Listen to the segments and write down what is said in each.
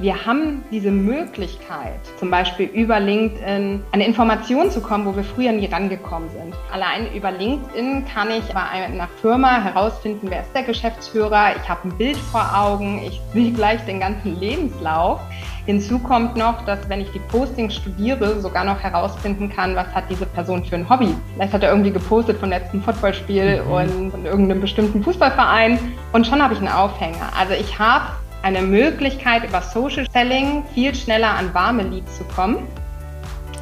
wir haben diese Möglichkeit, zum Beispiel über LinkedIn an Informationen zu kommen, wo wir früher nie rangekommen sind. Allein über LinkedIn kann ich bei einer Firma herausfinden, wer ist der Geschäftsführer. Ich habe ein Bild vor Augen, ich sehe gleich den ganzen Lebenslauf. Hinzu kommt noch, dass wenn ich die Postings studiere, sogar noch herausfinden kann, was hat diese Person für ein Hobby. Vielleicht hat er irgendwie gepostet von letzten Footballspiel mhm. und von irgendeinem bestimmten Fußballverein und schon habe ich einen Aufhänger. Also ich habe eine Möglichkeit, über Social Selling viel schneller an warme Leads zu kommen,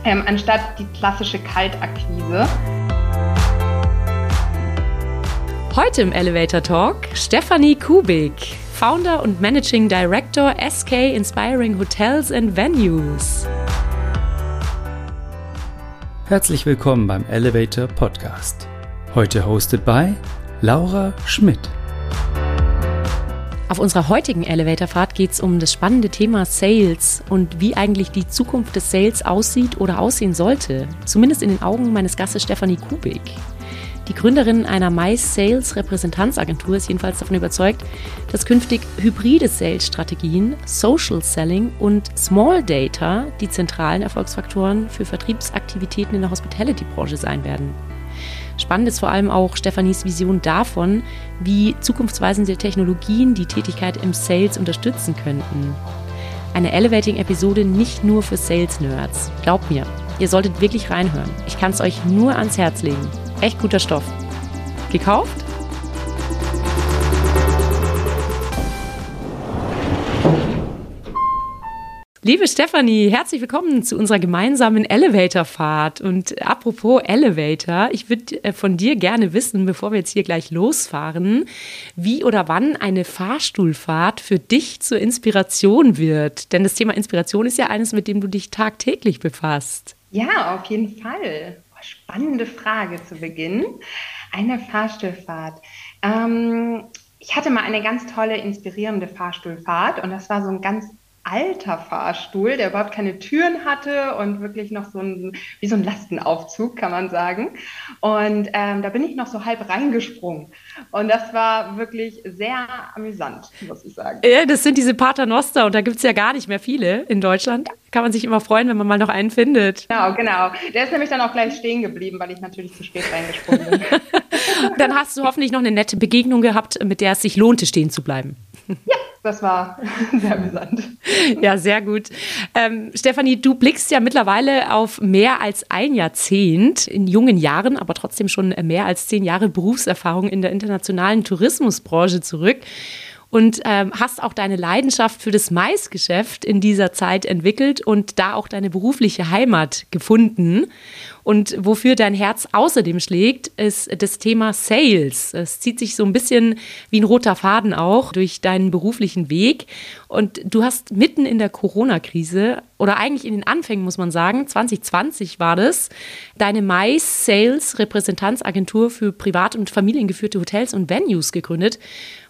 ähm, anstatt die klassische Kaltakquise. Heute im Elevator Talk Stefanie Kubik, Founder und Managing Director SK Inspiring Hotels and Venues. Herzlich willkommen beim Elevator Podcast. Heute hosted by Laura Schmidt. Auf unserer heutigen Elevatorfahrt geht es um das spannende Thema Sales und wie eigentlich die Zukunft des Sales aussieht oder aussehen sollte. Zumindest in den Augen meines Gastes Stefanie Kubik. Die Gründerin einer Mais Sales Repräsentanzagentur ist jedenfalls davon überzeugt, dass künftig hybride Sales-Strategien, Social Selling und Small Data die zentralen Erfolgsfaktoren für Vertriebsaktivitäten in der Hospitality-Branche sein werden. Spannend ist vor allem auch Stefanis Vision davon, wie zukunftsweisende Technologien die Tätigkeit im Sales unterstützen könnten. Eine Elevating-Episode nicht nur für Sales-Nerds. Glaubt mir, ihr solltet wirklich reinhören. Ich kann es euch nur ans Herz legen. Echt guter Stoff. Gekauft? Liebe Stefanie, herzlich willkommen zu unserer gemeinsamen Elevator-Fahrt. Und apropos Elevator, ich würde äh, von dir gerne wissen, bevor wir jetzt hier gleich losfahren, wie oder wann eine Fahrstuhlfahrt für dich zur Inspiration wird. Denn das Thema Inspiration ist ja eines, mit dem du dich tagtäglich befasst. Ja, auf jeden Fall. Spannende Frage zu Beginn. Eine Fahrstuhlfahrt. Ähm, ich hatte mal eine ganz tolle, inspirierende Fahrstuhlfahrt und das war so ein ganz alter Fahrstuhl, der überhaupt keine Türen hatte und wirklich noch so ein, wie so ein Lastenaufzug, kann man sagen. Und ähm, da bin ich noch so halb reingesprungen. Und das war wirklich sehr amüsant, muss ich sagen. Ja, das sind diese Paternoster und da gibt es ja gar nicht mehr viele in Deutschland. Kann man sich immer freuen, wenn man mal noch einen findet. Genau, genau. Der ist nämlich dann auch gleich stehen geblieben, weil ich natürlich zu spät reingesprungen bin. dann hast du hoffentlich noch eine nette Begegnung gehabt, mit der es sich lohnte, stehen zu bleiben. Ja, das war sehr amüsant. Ja, sehr gut. Ähm, Stefanie, du blickst ja mittlerweile auf mehr als ein Jahrzehnt in jungen Jahren, aber trotzdem schon mehr als zehn Jahre Berufserfahrung in der internationalen Tourismusbranche zurück und ähm, hast auch deine Leidenschaft für das Maisgeschäft in dieser Zeit entwickelt und da auch deine berufliche Heimat gefunden. Und wofür dein Herz außerdem schlägt, ist das Thema Sales. Es zieht sich so ein bisschen wie ein roter Faden auch durch deinen beruflichen Weg. Und du hast mitten in der Corona-Krise oder eigentlich in den Anfängen, muss man sagen, 2020 war das, deine Mais Sales Repräsentanzagentur für privat und familiengeführte Hotels und Venues gegründet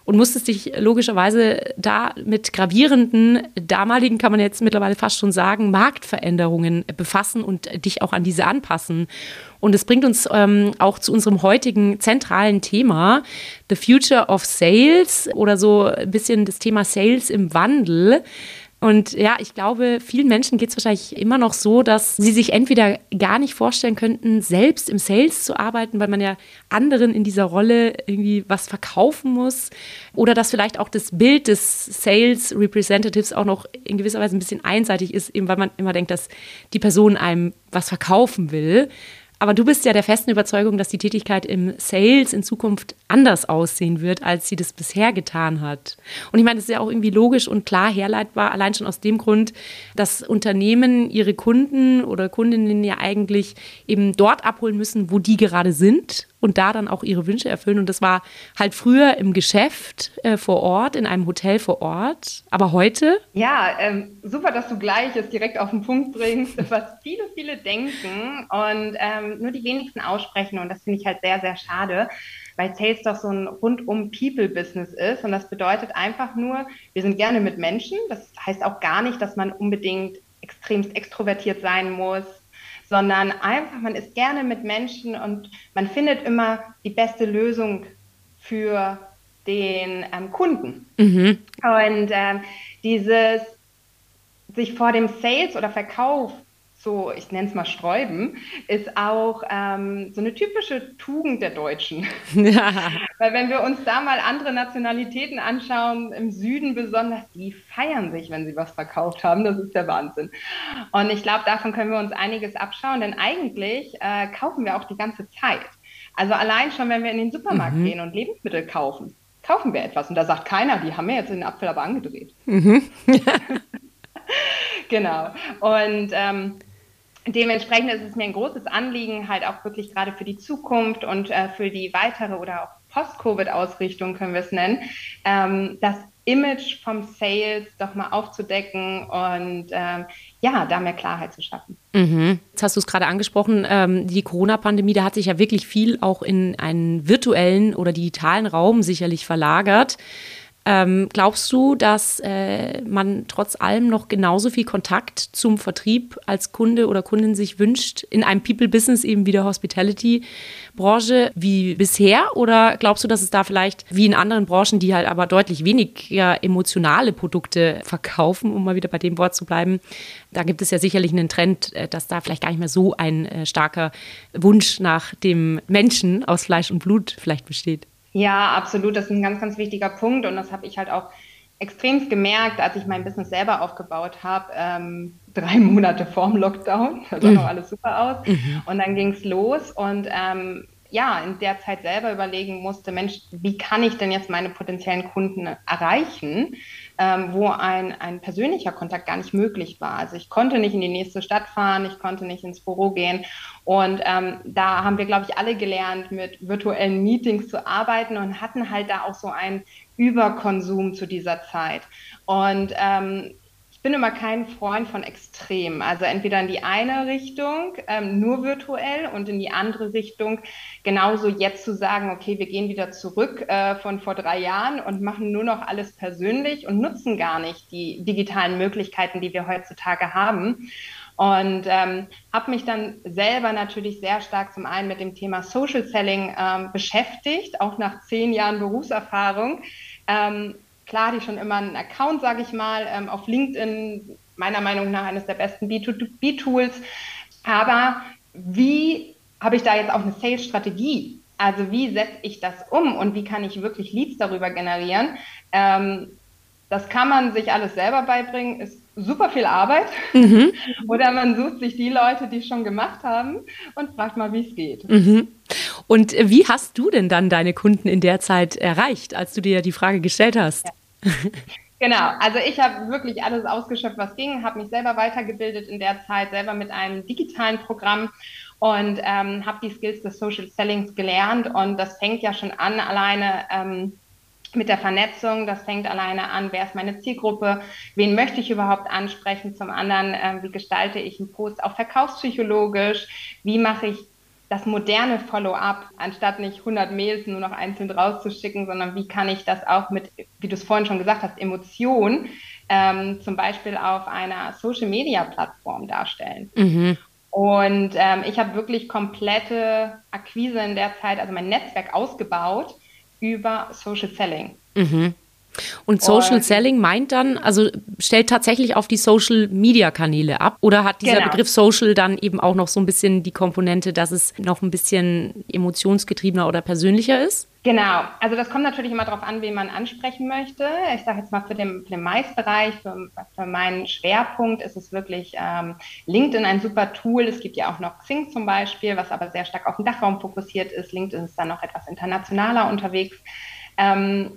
und musstest dich logischerweise da mit gravierenden, damaligen kann man jetzt mittlerweile fast schon sagen, Marktveränderungen befassen und dich auch an diese anpassen. Und es bringt uns ähm, auch zu unserem heutigen zentralen Thema, The Future of Sales oder so ein bisschen das Thema Sales im Wandel. Und ja, ich glaube, vielen Menschen geht es wahrscheinlich immer noch so, dass sie sich entweder gar nicht vorstellen könnten, selbst im Sales zu arbeiten, weil man ja anderen in dieser Rolle irgendwie was verkaufen muss. Oder dass vielleicht auch das Bild des Sales Representatives auch noch in gewisser Weise ein bisschen einseitig ist, eben weil man immer denkt, dass die Person einem was verkaufen will. Aber du bist ja der festen Überzeugung, dass die Tätigkeit im Sales in Zukunft anders aussehen wird, als sie das bisher getan hat. Und ich meine, das ist ja auch irgendwie logisch und klar herleitbar, allein schon aus dem Grund, dass Unternehmen ihre Kunden oder Kundinnen ja eigentlich eben dort abholen müssen, wo die gerade sind und da dann auch ihre Wünsche erfüllen. Und das war halt früher im Geschäft äh, vor Ort, in einem Hotel vor Ort. Aber heute? Ja, ähm, super, dass du gleich es direkt auf den Punkt bringst, was viele, viele denken und ähm, nur die wenigsten aussprechen. Und das finde ich halt sehr, sehr schade, weil Sales doch so ein rundum People-Business ist. Und das bedeutet einfach nur, wir sind gerne mit Menschen. Das heißt auch gar nicht, dass man unbedingt extremst extrovertiert sein muss sondern einfach, man ist gerne mit Menschen und man findet immer die beste Lösung für den ähm, Kunden. Mhm. Und ähm, dieses sich vor dem Sales oder Verkauf so, ich nenne es mal Sträuben, ist auch ähm, so eine typische Tugend der Deutschen. Ja. Weil wenn wir uns da mal andere Nationalitäten anschauen, im Süden besonders, die feiern sich, wenn sie was verkauft haben. Das ist der Wahnsinn. Und ich glaube, davon können wir uns einiges abschauen, denn eigentlich äh, kaufen wir auch die ganze Zeit. Also allein schon, wenn wir in den Supermarkt mhm. gehen und Lebensmittel kaufen, kaufen wir etwas. Und da sagt keiner, die haben mir jetzt den Apfel aber angedreht. Mhm. genau. Und ähm, dementsprechend ist es mir ein großes Anliegen, halt auch wirklich gerade für die Zukunft und äh, für die weitere oder auch Post-Covid-Ausrichtung, können wir es nennen, ähm, das Image vom Sales doch mal aufzudecken und ähm, ja, da mehr Klarheit zu schaffen. Mhm. Jetzt hast du es gerade angesprochen, ähm, die Corona-Pandemie, da hat sich ja wirklich viel auch in einen virtuellen oder digitalen Raum sicherlich verlagert. Ähm, glaubst du, dass äh, man trotz allem noch genauso viel Kontakt zum Vertrieb als Kunde oder Kundin sich wünscht in einem People-Business, eben wie der Hospitality-Branche, wie bisher? Oder glaubst du, dass es da vielleicht wie in anderen Branchen, die halt aber deutlich weniger emotionale Produkte verkaufen, um mal wieder bei dem Wort zu bleiben, da gibt es ja sicherlich einen Trend, äh, dass da vielleicht gar nicht mehr so ein äh, starker Wunsch nach dem Menschen aus Fleisch und Blut vielleicht besteht? Ja, absolut. Das ist ein ganz, ganz wichtiger Punkt. Und das habe ich halt auch extremst gemerkt, als ich mein Business selber aufgebaut habe, ähm, drei Monate vorm Lockdown. Da sah mhm. noch alles super aus. Mhm. Und dann ging es los. Und ähm, ja, in der Zeit selber überlegen musste, Mensch, wie kann ich denn jetzt meine potenziellen Kunden erreichen, ähm, wo ein, ein persönlicher Kontakt gar nicht möglich war. Also ich konnte nicht in die nächste Stadt fahren, ich konnte nicht ins Büro gehen. Und ähm, da haben wir, glaube ich, alle gelernt, mit virtuellen Meetings zu arbeiten und hatten halt da auch so einen Überkonsum zu dieser Zeit. Und ähm, ich bin immer kein Freund von Extremen. Also entweder in die eine Richtung, ähm, nur virtuell, und in die andere Richtung genauso jetzt zu sagen, okay, wir gehen wieder zurück äh, von vor drei Jahren und machen nur noch alles persönlich und nutzen gar nicht die digitalen Möglichkeiten, die wir heutzutage haben. Und ähm, habe mich dann selber natürlich sehr stark zum einen mit dem Thema Social Selling ähm, beschäftigt, auch nach zehn Jahren Berufserfahrung. Ähm, klar, die schon immer einen Account, sage ich mal, ähm, auf LinkedIn, meiner Meinung nach eines der besten B2B-Tools. Aber wie habe ich da jetzt auch eine Sales-Strategie? Also wie setze ich das um und wie kann ich wirklich Leads darüber generieren? Ähm, das kann man sich alles selber beibringen, ist super viel Arbeit. Mhm. Oder man sucht sich die Leute, die es schon gemacht haben und fragt mal, wie es geht. Mhm. Und wie hast du denn dann deine Kunden in der Zeit erreicht, als du dir die Frage gestellt hast? Ja. Genau, also ich habe wirklich alles ausgeschöpft, was ging, habe mich selber weitergebildet in der Zeit, selber mit einem digitalen Programm und ähm, habe die Skills des Social Sellings gelernt und das fängt ja schon an alleine ähm, mit der Vernetzung. Das fängt alleine an, wer ist meine Zielgruppe, wen möchte ich überhaupt ansprechen. Zum anderen, äh, wie gestalte ich einen Post auch verkaufspsychologisch, wie mache ich das moderne Follow-up, anstatt nicht 100 Mails nur noch einzeln rauszuschicken, sondern wie kann ich das auch mit, wie du es vorhin schon gesagt hast, Emotion ähm, zum Beispiel auf einer Social-Media-Plattform darstellen. Mhm. Und ähm, ich habe wirklich komplette Akquise in der Zeit, also mein Netzwerk ausgebaut über Social Selling. Mhm. Und Social und, Selling meint dann, also stellt tatsächlich auf die Social Media Kanäle ab oder hat dieser genau. Begriff Social dann eben auch noch so ein bisschen die Komponente, dass es noch ein bisschen emotionsgetriebener oder persönlicher ist? Genau, also das kommt natürlich immer darauf an, wen man ansprechen möchte. Ich sage jetzt mal für den, für den Mais-Bereich, für, für, meinen Schwerpunkt ist es wirklich ähm, LinkedIn ein super Tool. Es gibt ja auch noch Xing zum Beispiel, was aber sehr stark auf den Dachraum fokussiert ist. LinkedIn ist dann noch etwas internationaler unterwegs. Ähm,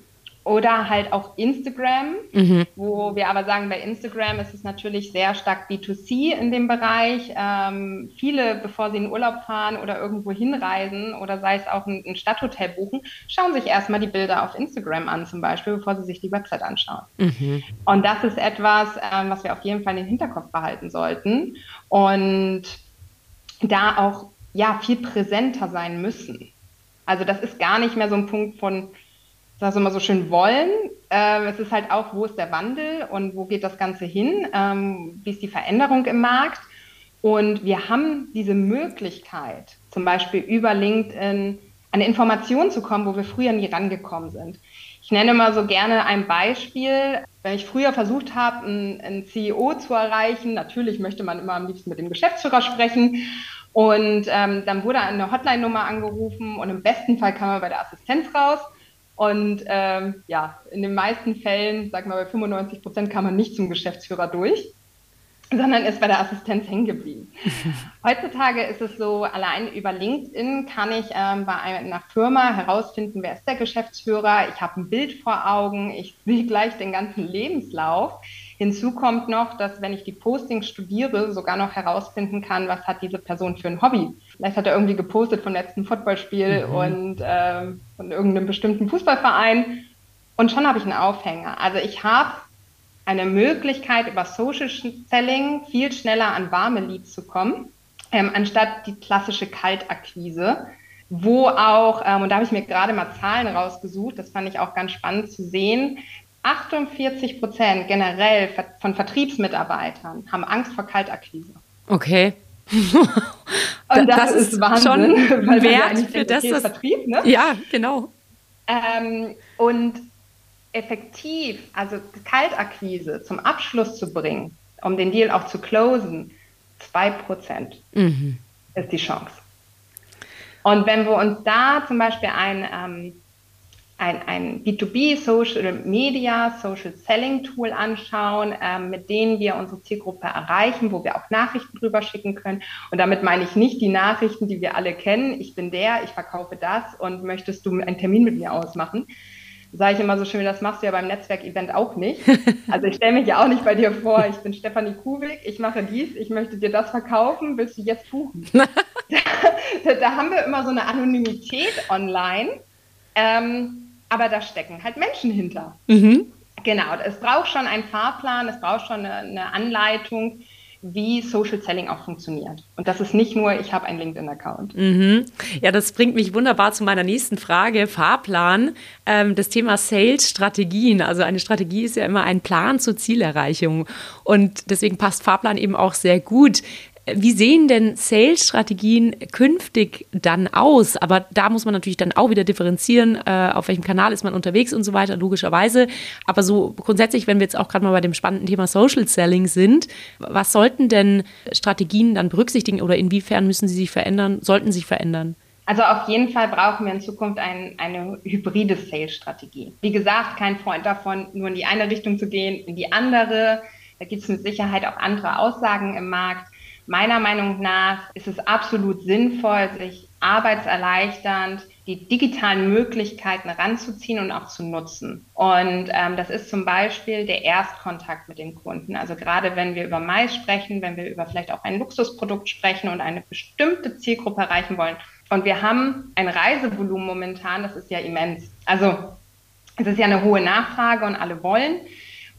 oder halt auch Instagram, mhm. wo wir aber sagen, bei Instagram ist es natürlich sehr stark B2C in dem Bereich. Ähm, viele, bevor sie in Urlaub fahren oder irgendwo hinreisen oder sei es auch ein, ein Stadthotel buchen, schauen sich erstmal die Bilder auf Instagram an, zum Beispiel, bevor sie sich die Website anschauen. Mhm. Und das ist etwas, ähm, was wir auf jeden Fall in den Hinterkopf behalten sollten und da auch ja viel präsenter sein müssen. Also das ist gar nicht mehr so ein Punkt von das immer so schön wollen. Äh, es ist halt auch, wo ist der Wandel und wo geht das Ganze hin? Ähm, wie ist die Veränderung im Markt? Und wir haben diese Möglichkeit, zum Beispiel über LinkedIn an Informationen zu kommen, wo wir früher nie rangekommen sind. Ich nenne mal so gerne ein Beispiel. Wenn ich früher versucht habe, einen CEO zu erreichen, natürlich möchte man immer am liebsten mit dem Geschäftsführer sprechen. Und ähm, dann wurde eine Hotline-Nummer angerufen und im besten Fall kam man bei der Assistenz raus. Und ähm, ja, in den meisten Fällen, sagen wir bei 95 Prozent, kam man nicht zum Geschäftsführer durch sondern ist bei der Assistenz hängen geblieben. Heutzutage ist es so, allein über LinkedIn kann ich ähm, bei einer Firma herausfinden, wer ist der Geschäftsführer. Ich habe ein Bild vor Augen, ich sehe gleich den ganzen Lebenslauf. Hinzu kommt noch, dass wenn ich die Postings studiere, sogar noch herausfinden kann, was hat diese Person für ein Hobby. Vielleicht hat er irgendwie gepostet vom letzten Footballspiel mhm. und äh, von irgendeinem bestimmten Fußballverein. Und schon habe ich einen Aufhänger. Also ich habe eine Möglichkeit, über Social Selling viel schneller an warme Leads zu kommen, ähm, anstatt die klassische Kaltakquise, wo auch, ähm, und da habe ich mir gerade mal Zahlen rausgesucht, das fand ich auch ganz spannend zu sehen, 48 Prozent generell von Vertriebsmitarbeitern haben Angst vor Kaltakquise. Okay. und das, das ist, Wahnsinn, schon weil Wert für das, okay, Vertrieb, ne? Ja, genau. Ähm, und effektiv, also Kaltakquise zum Abschluss zu bringen, um den Deal auch zu closen, 2% mhm. ist die Chance. Und wenn wir uns da zum Beispiel ein, ähm, ein, ein B2B Social Media, Social Selling Tool anschauen, ähm, mit denen wir unsere Zielgruppe erreichen, wo wir auch Nachrichten drüber schicken können. Und damit meine ich nicht die Nachrichten, die wir alle kennen. Ich bin der, ich verkaufe das und möchtest du einen Termin mit mir ausmachen? sage ich immer so schön, das machst du ja beim Netzwerkevent auch nicht. Also ich stelle mich ja auch nicht bei dir vor, ich bin Stefanie Kuwig, ich mache dies, ich möchte dir das verkaufen, willst du jetzt buchen? da, da, haben wir immer so eine Anonymität online, ähm, aber da stecken halt Menschen hinter. Mhm. Genau, es braucht schon einen Fahrplan, es braucht schon eine, eine Anleitung, wie Social Selling auch funktioniert. Und das ist nicht nur, ich habe einen LinkedIn-Account. Mhm. Ja, das bringt mich wunderbar zu meiner nächsten Frage, Fahrplan. Ähm, das Thema Sales-Strategien. Also eine Strategie ist ja immer ein Plan zur Zielerreichung. Und deswegen passt Fahrplan eben auch sehr gut. Wie sehen denn Sales-Strategien künftig dann aus? Aber da muss man natürlich dann auch wieder differenzieren, äh, auf welchem Kanal ist man unterwegs und so weiter, logischerweise. Aber so grundsätzlich, wenn wir jetzt auch gerade mal bei dem spannenden Thema Social Selling sind, was sollten denn Strategien dann berücksichtigen oder inwiefern müssen sie sich verändern, sollten sich verändern? Also auf jeden Fall brauchen wir in Zukunft ein, eine hybride Sales-Strategie. Wie gesagt, kein Freund davon, nur in die eine Richtung zu gehen, in die andere. Da gibt es mit Sicherheit auch andere Aussagen im Markt. Meiner Meinung nach ist es absolut sinnvoll, sich arbeitserleichternd die digitalen Möglichkeiten ranzuziehen und auch zu nutzen. Und ähm, das ist zum Beispiel der Erstkontakt mit dem Kunden. Also gerade wenn wir über Mais sprechen, wenn wir über vielleicht auch ein Luxusprodukt sprechen und eine bestimmte Zielgruppe erreichen wollen. Und wir haben ein Reisevolumen momentan, das ist ja immens. Also es ist ja eine hohe Nachfrage und alle wollen.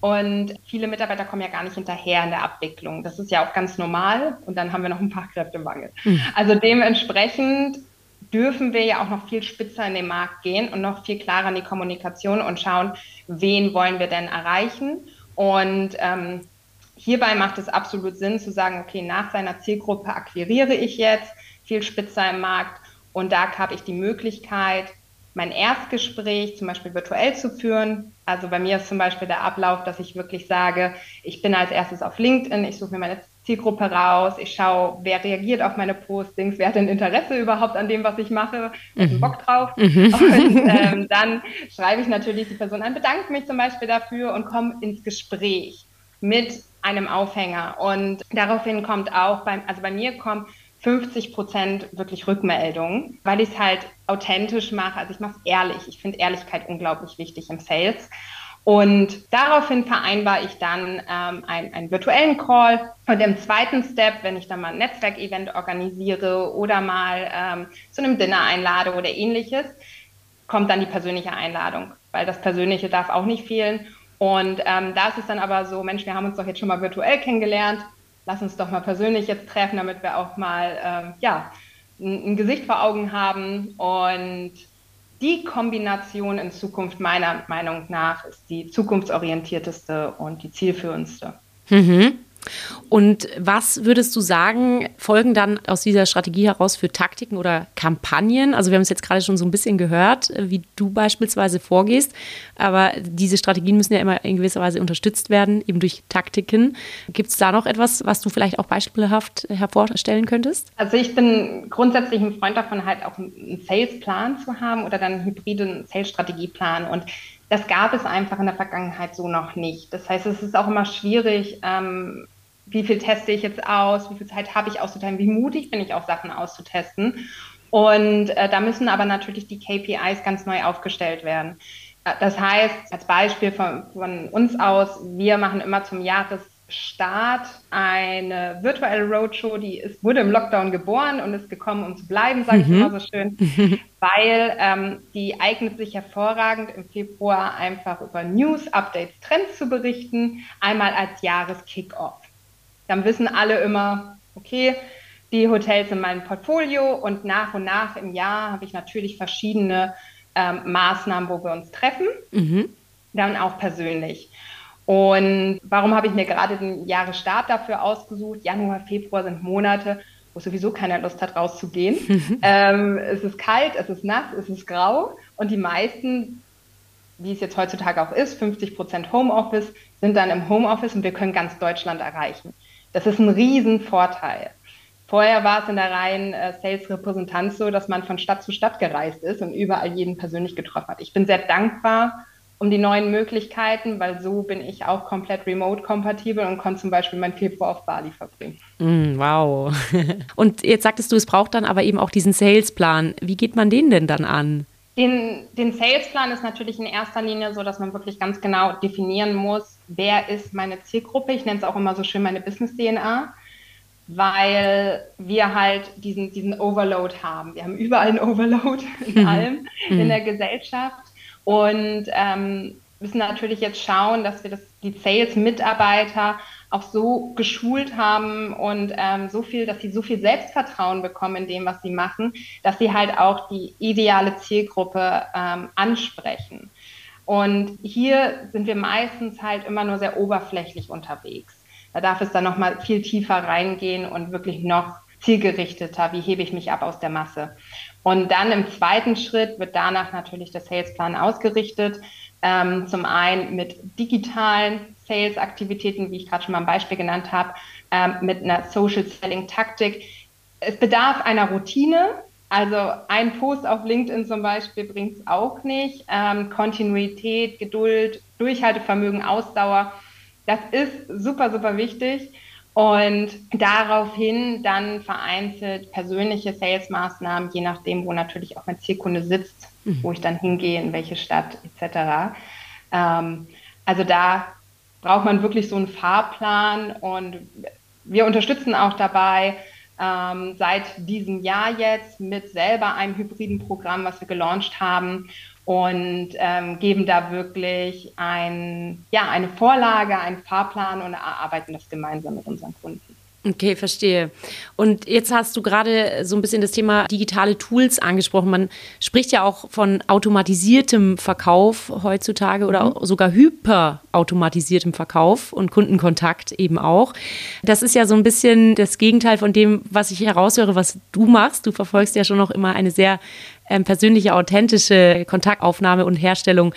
Und viele Mitarbeiter kommen ja gar nicht hinterher in der Abwicklung. Das ist ja auch ganz normal. Und dann haben wir noch einen Fachkräftemangel. Mhm. Also dementsprechend dürfen wir ja auch noch viel spitzer in den Markt gehen und noch viel klarer in die Kommunikation und schauen, wen wollen wir denn erreichen. Und ähm, hierbei macht es absolut Sinn zu sagen, okay, nach seiner Zielgruppe akquiriere ich jetzt viel spitzer im Markt und da habe ich die Möglichkeit, mein Erstgespräch zum Beispiel virtuell zu führen. Also bei mir ist zum Beispiel der Ablauf, dass ich wirklich sage, ich bin als erstes auf LinkedIn, ich suche mir meine Zielgruppe raus, ich schaue, wer reagiert auf meine Postings, wer hat denn Interesse überhaupt an dem, was ich mache, mhm. Bock drauf. Mhm. Und ähm, dann schreibe ich natürlich die Person an, bedanke mich zum Beispiel dafür und komme ins Gespräch mit einem Aufhänger. Und daraufhin kommt auch, beim, also bei mir kommt 50 Prozent wirklich Rückmeldungen, weil ich es halt authentisch mache. Also ich mache es ehrlich. Ich finde Ehrlichkeit unglaublich wichtig im Sales. Und daraufhin vereinbare ich dann ähm, einen, einen virtuellen Call. Und im zweiten Step, wenn ich dann mal ein Netzwerkevent organisiere oder mal ähm, zu einem Dinner einlade oder ähnliches, kommt dann die persönliche Einladung, weil das Persönliche darf auch nicht fehlen. Und ähm, da ist es dann aber so, Mensch, wir haben uns doch jetzt schon mal virtuell kennengelernt lass uns doch mal persönlich jetzt treffen, damit wir auch mal ähm, ja, ein, ein, Gesicht vor Augen haben. Und die Kombination in Zukunft meiner Meinung nach ist die zukunftsorientierteste und die zielführendste. Mhm. Und was würdest du sagen, folgen dann aus dieser Strategie heraus für Taktiken oder Kampagnen? Also wir haben es jetzt gerade schon so ein bisschen gehört, wie du beispielsweise vorgehst, aber diese Strategien müssen ja immer in gewisser Weise unterstützt werden, eben durch Taktiken. Gibt es da noch etwas, was du vielleicht auch beispielhaft hervorstellen könntest? Also ich bin grundsätzlich ein Freund davon, halt auch einen Salesplan zu haben oder dann einen hybriden Sales-Strategieplan und das gab es einfach in der Vergangenheit so noch nicht. Das heißt, es ist auch immer schwierig, ähm, wie viel teste ich jetzt aus, wie viel Zeit habe ich auszuteilen, wie mutig bin ich auch Sachen auszutesten. Und äh, da müssen aber natürlich die KPIs ganz neu aufgestellt werden. Äh, das heißt, als Beispiel von, von uns aus, wir machen immer zum Jahresstart eine virtuelle Roadshow, die ist, wurde im Lockdown geboren und ist gekommen, um zu bleiben, sage ich mhm. immer so schön, weil ähm, die eignet sich hervorragend im Februar einfach über News, Updates, Trends zu berichten, einmal als Jahreskickoff. Dann wissen alle immer, okay, die Hotels in meinem Portfolio und nach und nach im Jahr habe ich natürlich verschiedene ähm, Maßnahmen, wo wir uns treffen, mhm. dann auch persönlich. Und warum habe ich mir gerade den Jahresstart dafür ausgesucht? Januar, Februar sind Monate, wo sowieso keiner Lust hat, rauszugehen. ähm, es ist kalt, es ist nass, es ist grau und die meisten, wie es jetzt heutzutage auch ist, 50 Prozent Homeoffice, sind dann im Homeoffice und wir können ganz Deutschland erreichen. Das ist ein Riesenvorteil. Vorher war es in der reinen äh, Sales-Repräsentanz so, dass man von Stadt zu Stadt gereist ist und überall jeden persönlich getroffen hat. Ich bin sehr dankbar um die neuen Möglichkeiten, weil so bin ich auch komplett remote-kompatibel und konnte zum Beispiel mein Februar auf Bali verbringen. Mm, wow. Und jetzt sagtest du, es braucht dann aber eben auch diesen Salesplan. Wie geht man den denn dann an? Den, den Salesplan ist natürlich in erster Linie so, dass man wirklich ganz genau definieren muss, wer ist meine Zielgruppe. Ich nenne es auch immer so schön meine Business-DNA, weil wir halt diesen, diesen Overload haben. Wir haben überall einen Overload in allem mhm. in der Gesellschaft und ähm, müssen natürlich jetzt schauen, dass wir das, die Sales-Mitarbeiter auch so geschult haben und ähm, so viel, dass sie so viel Selbstvertrauen bekommen in dem, was sie machen, dass sie halt auch die ideale Zielgruppe ähm, ansprechen. Und hier sind wir meistens halt immer nur sehr oberflächlich unterwegs. Da darf es dann nochmal viel tiefer reingehen und wirklich noch zielgerichteter, wie hebe ich mich ab aus der Masse. Und dann im zweiten Schritt wird danach natürlich der Salesplan ausgerichtet. Ähm, zum einen mit digitalen Sales-Aktivitäten, wie ich gerade schon mal ein Beispiel genannt habe, ähm, mit einer Social-Selling-Taktik. Es bedarf einer Routine. Also ein Post auf LinkedIn zum Beispiel bringt es auch nicht. Ähm, Kontinuität, Geduld, Durchhaltevermögen, Ausdauer, das ist super, super wichtig. Und daraufhin dann vereinzelt persönliche Sales-Maßnahmen, je nachdem, wo natürlich auch mein Zielkunde sitzt, mhm. wo ich dann hingehe, in welche Stadt etc. Ähm, also da braucht man wirklich so einen Fahrplan und wir unterstützen auch dabei ähm, seit diesem Jahr jetzt mit selber einem hybriden Programm, was wir gelauncht haben und ähm, geben da wirklich ein, ja, eine Vorlage, einen Fahrplan und erarbeiten das gemeinsam mit unseren Kunden. Okay, verstehe. Und jetzt hast du gerade so ein bisschen das Thema digitale Tools angesprochen. Man spricht ja auch von automatisiertem Verkauf heutzutage oder mhm. sogar hyperautomatisiertem Verkauf und Kundenkontakt eben auch. Das ist ja so ein bisschen das Gegenteil von dem, was ich heraushöre, was du machst. Du verfolgst ja schon noch immer eine sehr ähm, persönliche, authentische Kontaktaufnahme und Herstellung.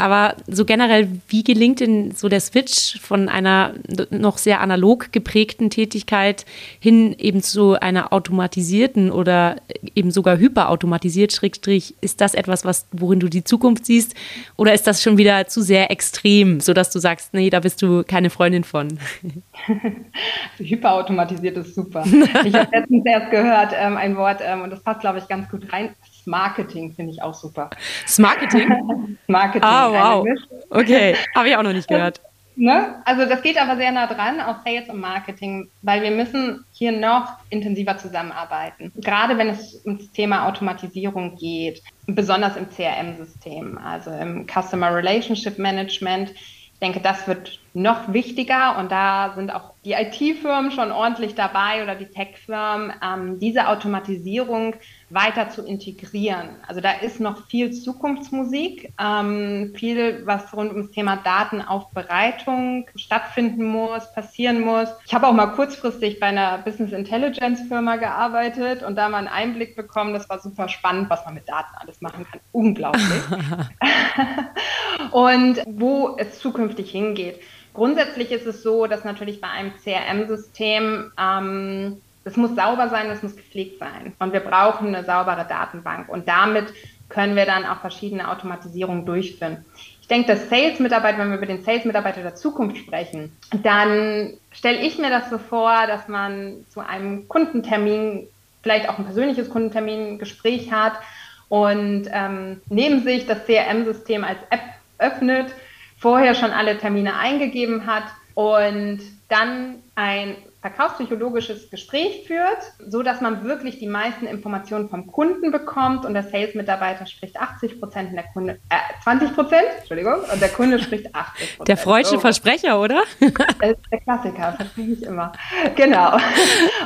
Aber so generell, wie gelingt denn so der Switch von einer noch sehr analog geprägten Tätigkeit hin eben zu einer automatisierten oder eben sogar hyperautomatisiert, Schrägstrich, ist das etwas, was, worin du die Zukunft siehst? Oder ist das schon wieder zu sehr extrem, sodass du sagst, nee, da bist du keine Freundin von? hyperautomatisiert ist super. Ich habe letztens erst gehört, ähm, ein Wort, ähm, und das passt, glaube ich, ganz gut rein. Marketing finde ich auch super. Marketing? Marketing. Ah, wow. Okay, habe ich auch noch nicht gehört. Ne? Also das geht aber sehr nah dran auf Sales und Marketing, weil wir müssen hier noch intensiver zusammenarbeiten. Gerade wenn es ums Thema Automatisierung geht, besonders im CRM-System, also im Customer Relationship Management. Ich denke, das wird noch wichtiger und da sind auch die IT-Firmen schon ordentlich dabei oder die Tech-Firmen, ähm, diese Automatisierung weiter zu integrieren. Also da ist noch viel Zukunftsmusik, ähm, viel, was rund ums Thema Datenaufbereitung stattfinden muss, passieren muss. Ich habe auch mal kurzfristig bei einer Business Intelligence Firma gearbeitet und da mal einen Einblick bekommen. Das war super spannend, was man mit Daten alles machen kann. Unglaublich. und wo es zukünftig hingeht. Grundsätzlich ist es so, dass natürlich bei einem CRM-System ähm, es muss sauber sein, es muss gepflegt sein. Und wir brauchen eine saubere Datenbank. Und damit können wir dann auch verschiedene Automatisierungen durchführen. Ich denke, dass Sales-Mitarbeiter, wenn wir über den Sales-Mitarbeiter der Zukunft sprechen, dann stelle ich mir das so vor, dass man zu einem Kundentermin, vielleicht auch ein persönliches Kundentermin, Gespräch hat und ähm, neben sich das CRM-System als App öffnet, vorher schon alle Termine eingegeben hat und dann ein verkaufspsychologisches Gespräch führt, so dass man wirklich die meisten Informationen vom Kunden bekommt und der Sales-Mitarbeiter spricht 80 Prozent und der Kunde äh, 20 Prozent, Entschuldigung, und der Kunde spricht 80 Prozent. Der freudsche so. Versprecher, oder? Das ist der Klassiker, verspreche ich immer. Genau.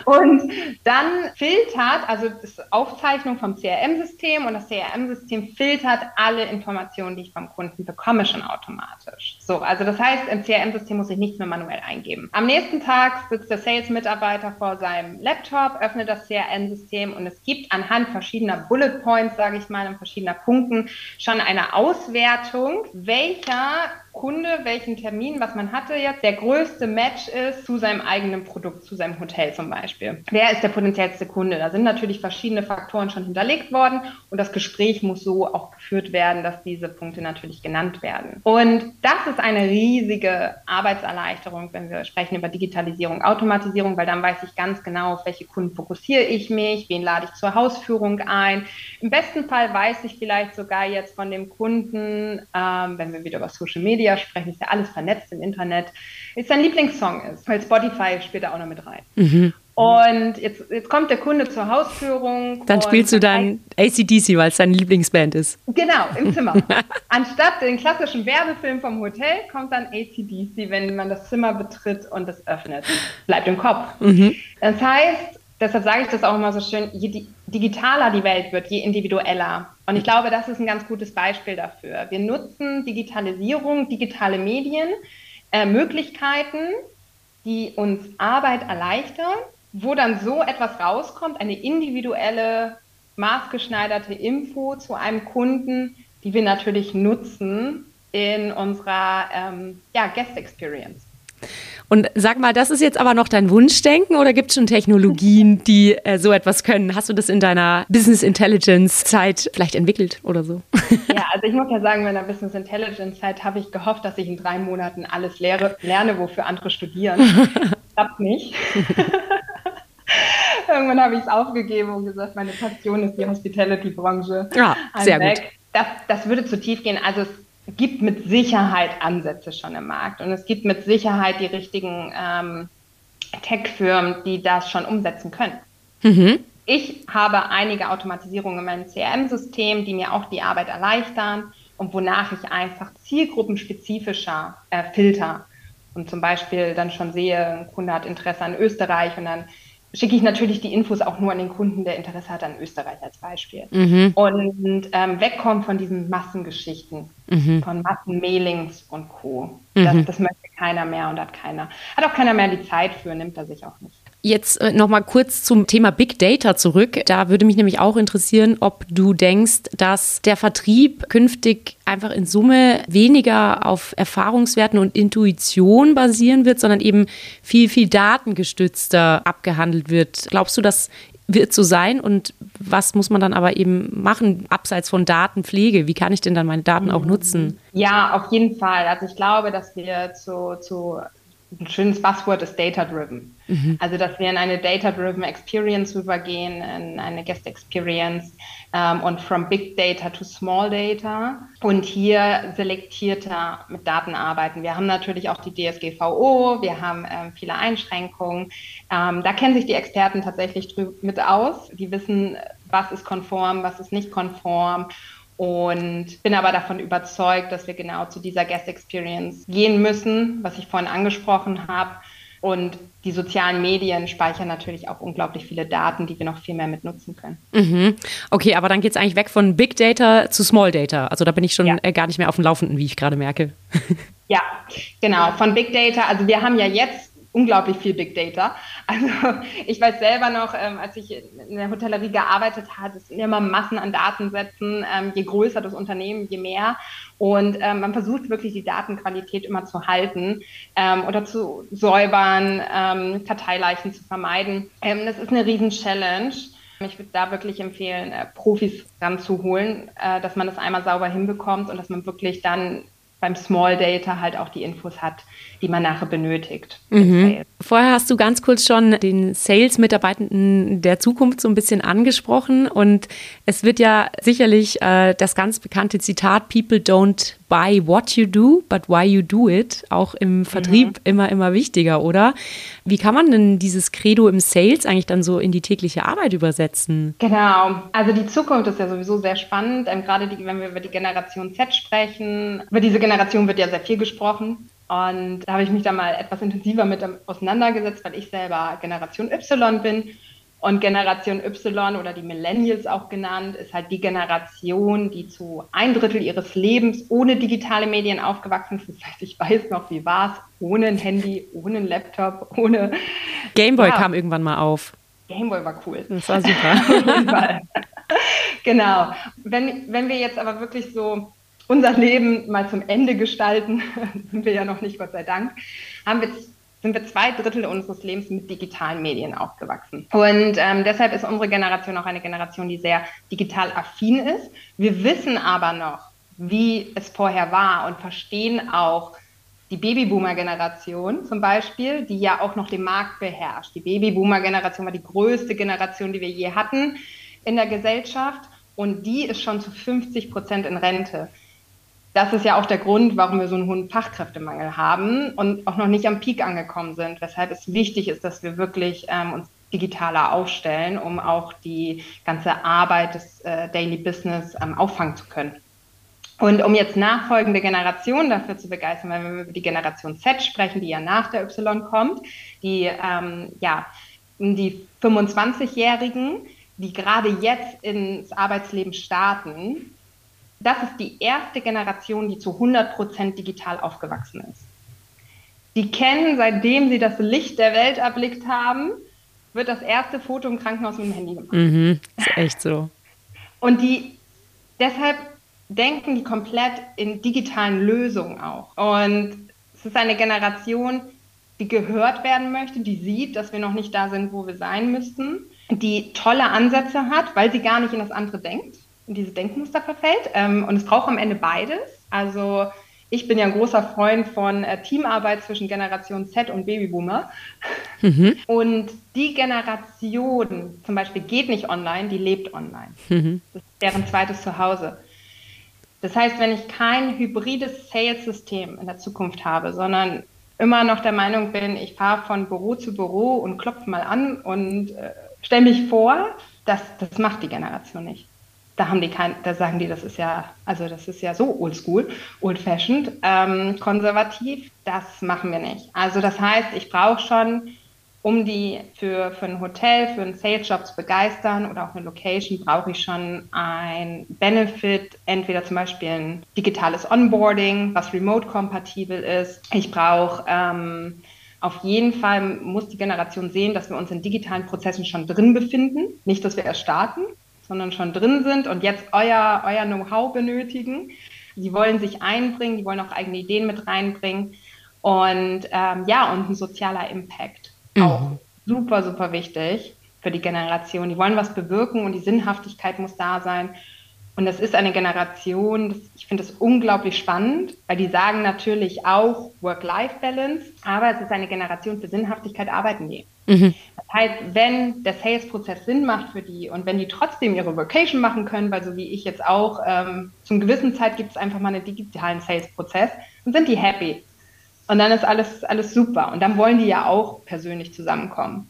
Und dann filtert, also das ist Aufzeichnung vom CRM-System und das CRM-System filtert alle Informationen, die ich vom Kunden bekomme, schon automatisch. So, also das heißt, im CRM-System muss ich nichts mehr manuell eingeben. Am nächsten Tag sitzt der Sales-Mitarbeiter vor seinem Laptop, öffnet das CRM-System und es gibt anhand verschiedener Bullet Points, sage ich mal, und verschiedener Punkten schon eine Auswertung, welcher Kunde, welchen Termin, was man hatte jetzt, der größte Match ist zu seinem eigenen Produkt, zu seinem Hotel zum Beispiel. Wer ist der potenziellste Kunde? Da sind natürlich verschiedene Faktoren schon hinterlegt worden und das Gespräch muss so auch geführt werden, dass diese Punkte natürlich genannt werden. Und das ist eine riesige Arbeitserleichterung, wenn wir sprechen über Digitalisierung, Automatisierung, weil dann weiß ich ganz genau, auf welche Kunden fokussiere ich mich, wen lade ich zur Hausführung ein. Im besten Fall weiß ich vielleicht sogar jetzt von dem Kunden, ähm, wenn wir wieder über Social Media Media sprechen, ist ja alles vernetzt im Internet, ist sein Lieblingssong ist, weil Spotify spielt da auch noch mit rein. Mhm. Und jetzt, jetzt kommt der Kunde zur Hausführung. Dann spielst du dann ACDC, weil es deine Lieblingsband ist. Genau, im Zimmer. Anstatt den klassischen Werbefilm vom Hotel kommt dann ACDC, wenn man das Zimmer betritt und es öffnet. Bleibt im Kopf. Mhm. Das heißt, deshalb sage ich das auch immer so schön, je digitaler die Welt wird, je individueller. Und ich glaube, das ist ein ganz gutes Beispiel dafür. Wir nutzen Digitalisierung, digitale Medien, äh, Möglichkeiten, die uns Arbeit erleichtern, wo dann so etwas rauskommt, eine individuelle, maßgeschneiderte Info zu einem Kunden, die wir natürlich nutzen in unserer ähm, ja, Guest Experience. Und sag mal, das ist jetzt aber noch dein Wunschdenken oder gibt es schon Technologien, die äh, so etwas können? Hast du das in deiner Business Intelligence Zeit vielleicht entwickelt oder so? Ja, also ich muss ja sagen, in meiner Business Intelligence Zeit habe ich gehofft, dass ich in drei Monaten alles lehre, lerne, wofür andere studieren. Klappt nicht. Irgendwann habe ich es aufgegeben und gesagt, meine Passion ist die Hospitality-Branche. Ja, sehr gut. Das, das würde zu tief gehen. Also es gibt mit Sicherheit Ansätze schon im Markt und es gibt mit Sicherheit die richtigen ähm, Tech-Firmen, die das schon umsetzen können. Mhm. Ich habe einige Automatisierungen in meinem CRM-System, die mir auch die Arbeit erleichtern und wonach ich einfach zielgruppenspezifischer äh, filter und zum Beispiel dann schon sehe, ein Kunde hat Interesse an Österreich und dann schicke ich natürlich die Infos auch nur an den Kunden, der Interesse hat an Österreich als Beispiel. Mhm. Und ähm, wegkommen von diesen Massengeschichten, mhm. von Massenmailings und Co. Mhm. Das, das möchte keiner mehr und hat keiner, hat auch keiner mehr die Zeit für, nimmt er sich auch nicht. Jetzt äh, noch mal kurz zum Thema Big Data zurück. Da würde mich nämlich auch interessieren, ob du denkst, dass der Vertrieb künftig einfach in Summe weniger auf Erfahrungswerten und Intuition basieren wird, sondern eben viel, viel datengestützter abgehandelt wird. Glaubst du, das wird so sein und was muss man dann aber eben machen, abseits von Datenpflege? Wie kann ich denn dann meine Daten auch nutzen? Ja, auf jeden Fall. Also ich glaube, dass wir zu, zu ein schönes Buzzword ist Data-Driven. Mhm. Also, dass wir in eine Data-Driven Experience übergehen, in eine Guest Experience ähm, und from Big Data to Small Data und hier selektierter mit Daten arbeiten. Wir haben natürlich auch die DSGVO, wir haben ähm, viele Einschränkungen. Ähm, da kennen sich die Experten tatsächlich mit aus. Die wissen, was ist konform, was ist nicht konform und bin aber davon überzeugt, dass wir genau zu dieser Guest Experience gehen müssen, was ich vorhin angesprochen habe. Und die sozialen Medien speichern natürlich auch unglaublich viele Daten, die wir noch viel mehr mit nutzen können. Mhm. Okay, aber dann geht es eigentlich weg von Big Data zu Small Data. Also da bin ich schon ja. Äh, gar nicht mehr auf dem Laufenden, wie ich gerade merke. Ja, genau. Von Big Data, also wir haben ja jetzt unglaublich viel Big Data. Also ich weiß selber noch, ähm, als ich in der Hotellerie gearbeitet habe, es sind immer Massen an Datensätzen. Ähm, je größer das Unternehmen, je mehr. Und ähm, man versucht wirklich die Datenqualität immer zu halten ähm, oder zu säubern, ähm, Karteileichen zu vermeiden. Ähm, das ist eine Riesen-Challenge. Ich würde da wirklich empfehlen, äh, Profis ranzuholen, äh, dass man das einmal sauber hinbekommt und dass man wirklich dann beim Small Data halt auch die Infos hat, die man nachher benötigt. Mhm. Vorher hast du ganz kurz schon den Sales-Mitarbeitenden der Zukunft so ein bisschen angesprochen und es wird ja sicherlich äh, das ganz bekannte Zitat People don't buy what you do, but why you do it auch im Vertrieb mhm. immer, immer wichtiger, oder? Wie kann man denn dieses Credo im Sales eigentlich dann so in die tägliche Arbeit übersetzen? Genau, also die Zukunft ist ja sowieso sehr spannend, ähm, gerade die, wenn wir über die Generation Z sprechen. Über diese Generation wird ja sehr viel gesprochen. Und da habe ich mich da mal etwas intensiver mit auseinandergesetzt, weil ich selber Generation Y bin. Und Generation Y oder die Millennials auch genannt, ist halt die Generation, die zu ein Drittel ihres Lebens ohne digitale Medien aufgewachsen ist. Das heißt, ich weiß noch, wie war es ohne ein Handy, ohne ein Laptop, ohne. Gameboy ja. kam irgendwann mal auf. Gameboy war cool. Das war super. genau. Wenn, wenn wir jetzt aber wirklich so unser Leben mal zum Ende gestalten, sind wir ja noch nicht, Gott sei Dank, haben wir, sind wir zwei Drittel unseres Lebens mit digitalen Medien aufgewachsen. Und ähm, deshalb ist unsere Generation auch eine Generation, die sehr digital affin ist. Wir wissen aber noch, wie es vorher war und verstehen auch, die Babyboomer-Generation zum Beispiel, die ja auch noch den Markt beherrscht. Die Babyboomer-Generation war die größte Generation, die wir je hatten in der Gesellschaft und die ist schon zu 50 Prozent in Rente das ist ja auch der Grund, warum wir so einen hohen Fachkräftemangel haben und auch noch nicht am Peak angekommen sind, weshalb es wichtig ist, dass wir wirklich ähm, uns digitaler aufstellen, um auch die ganze Arbeit des äh, Daily Business ähm, auffangen zu können. Und um jetzt nachfolgende Generationen dafür zu begeistern, wenn wir über die Generation Z sprechen, die ja nach der Y kommt, die ähm, ja die 25-Jährigen, die gerade jetzt ins Arbeitsleben starten, das ist die erste Generation, die zu 100 Prozent digital aufgewachsen ist. Die kennen, seitdem sie das Licht der Welt erblickt haben, wird das erste Foto im Krankenhaus mit dem Handy gemacht. Mhm, ist echt so. Und die deshalb denken die komplett in digitalen Lösungen auch. Und es ist eine Generation, die gehört werden möchte, die sieht, dass wir noch nicht da sind, wo wir sein müssten, die tolle Ansätze hat, weil sie gar nicht in das andere denkt in diese Denkmuster verfällt. Ähm, und es braucht am Ende beides. Also ich bin ja ein großer Freund von äh, Teamarbeit zwischen Generation Z und Babyboomer. Mhm. Und die Generation zum Beispiel geht nicht online, die lebt online. Mhm. Das ist deren zweites Zuhause. Das heißt, wenn ich kein hybrides Sales-System in der Zukunft habe, sondern immer noch der Meinung bin, ich fahre von Büro zu Büro und klopfe mal an und äh, stelle mich vor, das, das macht die Generation nicht da haben die kein, da sagen die, das ist ja, also das ist ja so oldschool, old-fashioned, ähm, konservativ, das machen wir nicht. Also das heißt, ich brauche schon, um die für, für ein Hotel, für einen Sales-Job zu begeistern oder auch eine Location, brauche ich schon ein Benefit, entweder zum Beispiel ein digitales Onboarding, was remote-kompatibel ist. Ich brauche ähm, auf jeden Fall muss die Generation sehen, dass wir uns in digitalen Prozessen schon drin befinden, nicht, dass wir erst starten sondern schon drin sind und jetzt euer, euer Know-how benötigen. Sie wollen sich einbringen, die wollen auch eigene Ideen mit reinbringen. Und ähm, ja, und ein sozialer Impact. Mhm. Auch super, super wichtig für die Generation. Die wollen was bewirken und die Sinnhaftigkeit muss da sein. Und das ist eine Generation, das, ich finde das unglaublich spannend, weil die sagen natürlich auch Work-Life-Balance, aber es ist eine Generation für Sinnhaftigkeit, arbeiten die. Mhm. Das heißt, wenn der Sales-Prozess Sinn macht für die und wenn die trotzdem ihre Vocation machen können, weil so wie ich jetzt auch, ähm, zum gewissen Zeit gibt es einfach mal einen digitalen Sales-Prozess, dann sind die happy. Und dann ist alles, alles super. Und dann wollen die ja auch persönlich zusammenkommen.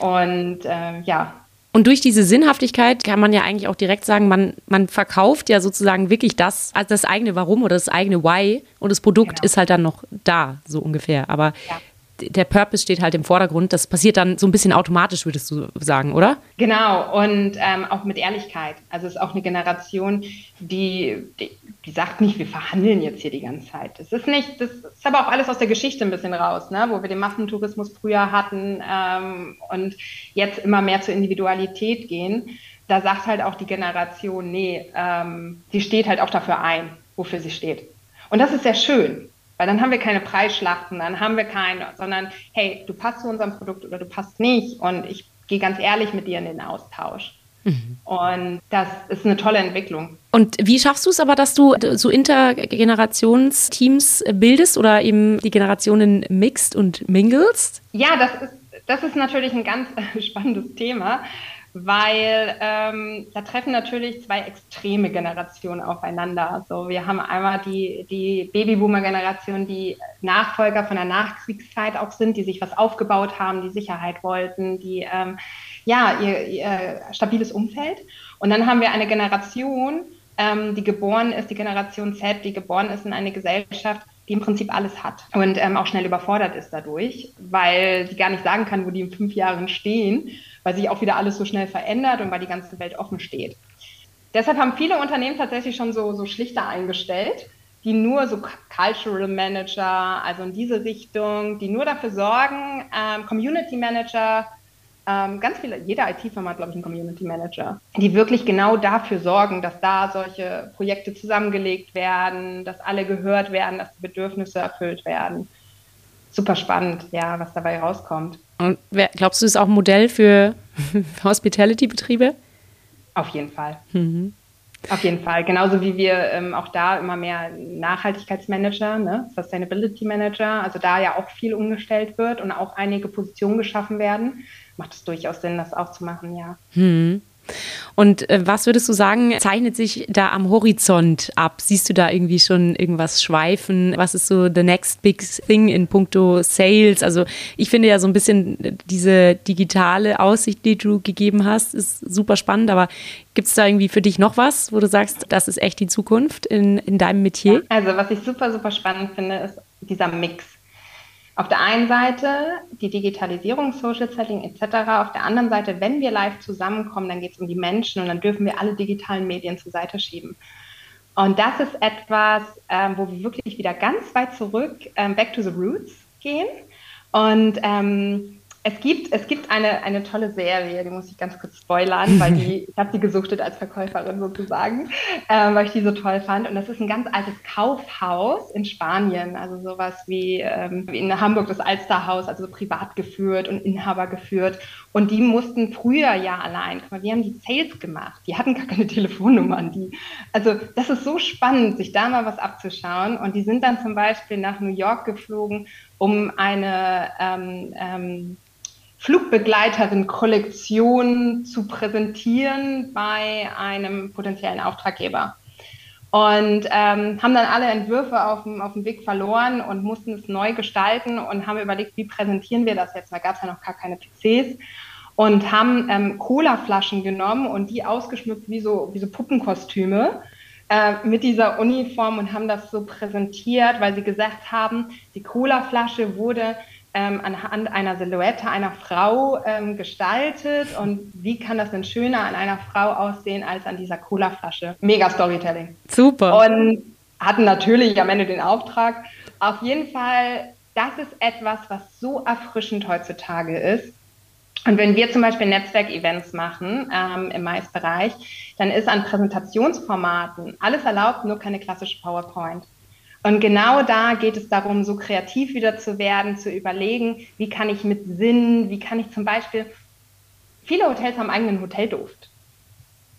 Und äh, ja, und durch diese Sinnhaftigkeit kann man ja eigentlich auch direkt sagen, man, man verkauft ja sozusagen wirklich das, also das eigene Warum oder das eigene Why und das Produkt genau. ist halt dann noch da, so ungefähr. Aber ja. Der Purpose steht halt im Vordergrund. Das passiert dann so ein bisschen automatisch, würdest du sagen, oder? Genau, und ähm, auch mit Ehrlichkeit. Also es ist auch eine Generation, die, die, die, sagt nicht, wir verhandeln jetzt hier die ganze Zeit. Das ist nicht, das ist aber auch alles aus der Geschichte ein bisschen raus, ne? wo wir den Massentourismus früher hatten ähm, und jetzt immer mehr zur Individualität gehen. Da sagt halt auch die Generation, nee, ähm, die steht halt auch dafür ein, wofür sie steht. Und das ist sehr schön. Weil dann haben wir keine Preisschlachten, dann haben wir keine, sondern hey, du passt zu unserem Produkt oder du passt nicht und ich gehe ganz ehrlich mit dir in den Austausch. Mhm. Und das ist eine tolle Entwicklung. Und wie schaffst du es aber, dass du so Intergenerationsteams bildest oder eben die Generationen mixt und mingelst? Ja, das ist, das ist natürlich ein ganz spannendes Thema weil ähm, da treffen natürlich zwei extreme Generationen aufeinander. Also wir haben einmal die, die Babyboomer-Generation, die Nachfolger von der Nachkriegszeit auch sind, die sich was aufgebaut haben, die Sicherheit wollten, die ähm, ja ihr, ihr stabiles Umfeld. Und dann haben wir eine Generation, ähm, die geboren ist, die Generation Z, die geboren ist in eine Gesellschaft, die im Prinzip alles hat und ähm, auch schnell überfordert ist dadurch, weil sie gar nicht sagen kann, wo die in fünf Jahren stehen weil sich auch wieder alles so schnell verändert und weil die ganze Welt offen steht. Deshalb haben viele Unternehmen tatsächlich schon so, so Schlichter eingestellt, die nur so Cultural Manager, also in diese Richtung, die nur dafür sorgen, ähm, Community Manager, ähm, ganz viele, jeder IT-Firma hat, glaube ich, einen Community Manager, die wirklich genau dafür sorgen, dass da solche Projekte zusammengelegt werden, dass alle gehört werden, dass die Bedürfnisse erfüllt werden. Super spannend, ja, was dabei rauskommt. Und wer, glaubst du, ist auch ein Modell für Hospitality-Betriebe? Auf jeden Fall. Mhm. Auf jeden Fall. Genauso wie wir ähm, auch da immer mehr Nachhaltigkeitsmanager, ne? Sustainability Manager, also da ja auch viel umgestellt wird und auch einige Positionen geschaffen werden, macht es durchaus Sinn, das auch zu machen, ja. Mhm. Und äh, was würdest du sagen, zeichnet sich da am Horizont ab? Siehst du da irgendwie schon irgendwas schweifen? Was ist so the next big thing in puncto Sales? Also ich finde ja so ein bisschen diese digitale Aussicht, die du gegeben hast, ist super spannend, aber gibt es da irgendwie für dich noch was, wo du sagst, das ist echt die Zukunft in, in deinem Metier? Also was ich super, super spannend finde, ist dieser Mix auf der einen Seite die Digitalisierung, Social Selling etc. Auf der anderen Seite, wenn wir live zusammenkommen, dann geht es um die Menschen und dann dürfen wir alle digitalen Medien zur Seite schieben. Und das ist etwas, ähm, wo wir wirklich wieder ganz weit zurück, ähm, back to the roots gehen. Und ähm, es gibt, es gibt eine, eine tolle Serie, die muss ich ganz kurz spoilern, weil die, ich habe die gesuchtet als Verkäuferin sozusagen, äh, weil ich die so toll fand. Und das ist ein ganz altes Kaufhaus in Spanien, also sowas wie, ähm, wie in Hamburg das Alsterhaus, also so privat geführt und Inhaber geführt. Und die mussten früher ja allein, guck mal, die haben die Sales gemacht, die hatten gar keine Telefonnummern. Die, also das ist so spannend, sich da mal was abzuschauen. Und die sind dann zum Beispiel nach New York geflogen, um eine ähm, ähm, Flugbegleiterin-Kollektion zu präsentieren bei einem potenziellen Auftraggeber. Und ähm, haben dann alle Entwürfe auf dem, auf dem Weg verloren und mussten es neu gestalten und haben überlegt, wie präsentieren wir das jetzt? Da gab es ja noch gar keine PCs und haben ähm, Cola-Flaschen genommen und die ausgeschmückt wie so, wie so Puppenkostüme äh, mit dieser Uniform und haben das so präsentiert, weil sie gesagt haben, die Cola-Flasche wurde ähm, anhand einer Silhouette einer Frau ähm, gestaltet und wie kann das denn schöner an einer Frau aussehen als an dieser Cola-Flasche? Mega Storytelling. Super. Und hatten natürlich am Ende den Auftrag. Auf jeden Fall, das ist etwas, was so erfrischend heutzutage ist. Und wenn wir zum Beispiel Netzwerkevents machen ähm, im Mais-Bereich, dann ist an Präsentationsformaten alles erlaubt, nur keine klassische PowerPoint. Und genau da geht es darum, so kreativ wieder zu werden, zu überlegen, wie kann ich mit Sinn, wie kann ich zum Beispiel, viele Hotels haben eigenen Hotelduft.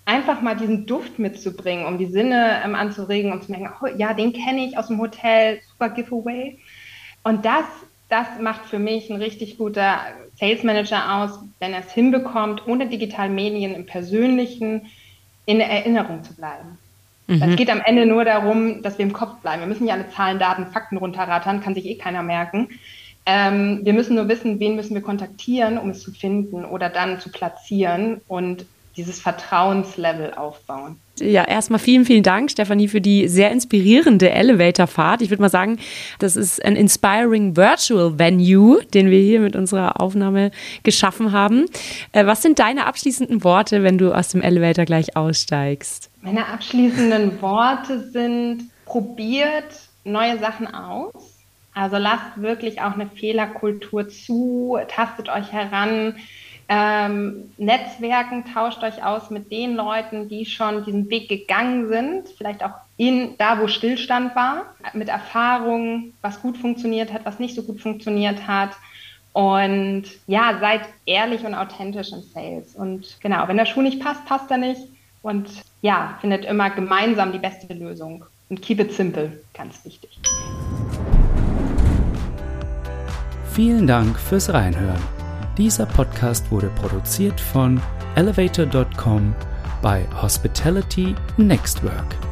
Einfach mal diesen Duft mitzubringen, um die Sinne ähm, anzuregen, um zu merken, oh, ja, den kenne ich aus dem Hotel, super Giveaway. Und das, das macht für mich ein richtig guter Sales Manager aus, wenn er es hinbekommt, ohne digitalen Medien im Persönlichen in Erinnerung zu bleiben. Mhm. Es geht am Ende nur darum, dass wir im Kopf bleiben. Wir müssen ja alle Zahlen, Daten, Fakten runterrattern, kann sich eh keiner merken. Ähm, wir müssen nur wissen, wen müssen wir kontaktieren, um es zu finden oder dann zu platzieren und dieses Vertrauenslevel aufbauen. Ja, erstmal vielen, vielen Dank, Stefanie, für die sehr inspirierende Elevator-Fahrt. Ich würde mal sagen, das ist ein inspiring virtual venue, den wir hier mit unserer Aufnahme geschaffen haben. Äh, was sind deine abschließenden Worte, wenn du aus dem Elevator gleich aussteigst? Meine abschließenden Worte sind, probiert neue Sachen aus. Also lasst wirklich auch eine Fehlerkultur zu, tastet euch heran, ähm, Netzwerken, tauscht euch aus mit den Leuten, die schon diesen Weg gegangen sind, vielleicht auch in da, wo Stillstand war, mit Erfahrungen, was gut funktioniert hat, was nicht so gut funktioniert hat. Und ja, seid ehrlich und authentisch im Sales. Und genau, wenn der Schuh nicht passt, passt er nicht. Und ja, findet immer gemeinsam die beste Lösung. Und keep it simple, ganz wichtig. Vielen Dank fürs Reinhören. Dieser Podcast wurde produziert von elevator.com bei Hospitality Nextwork.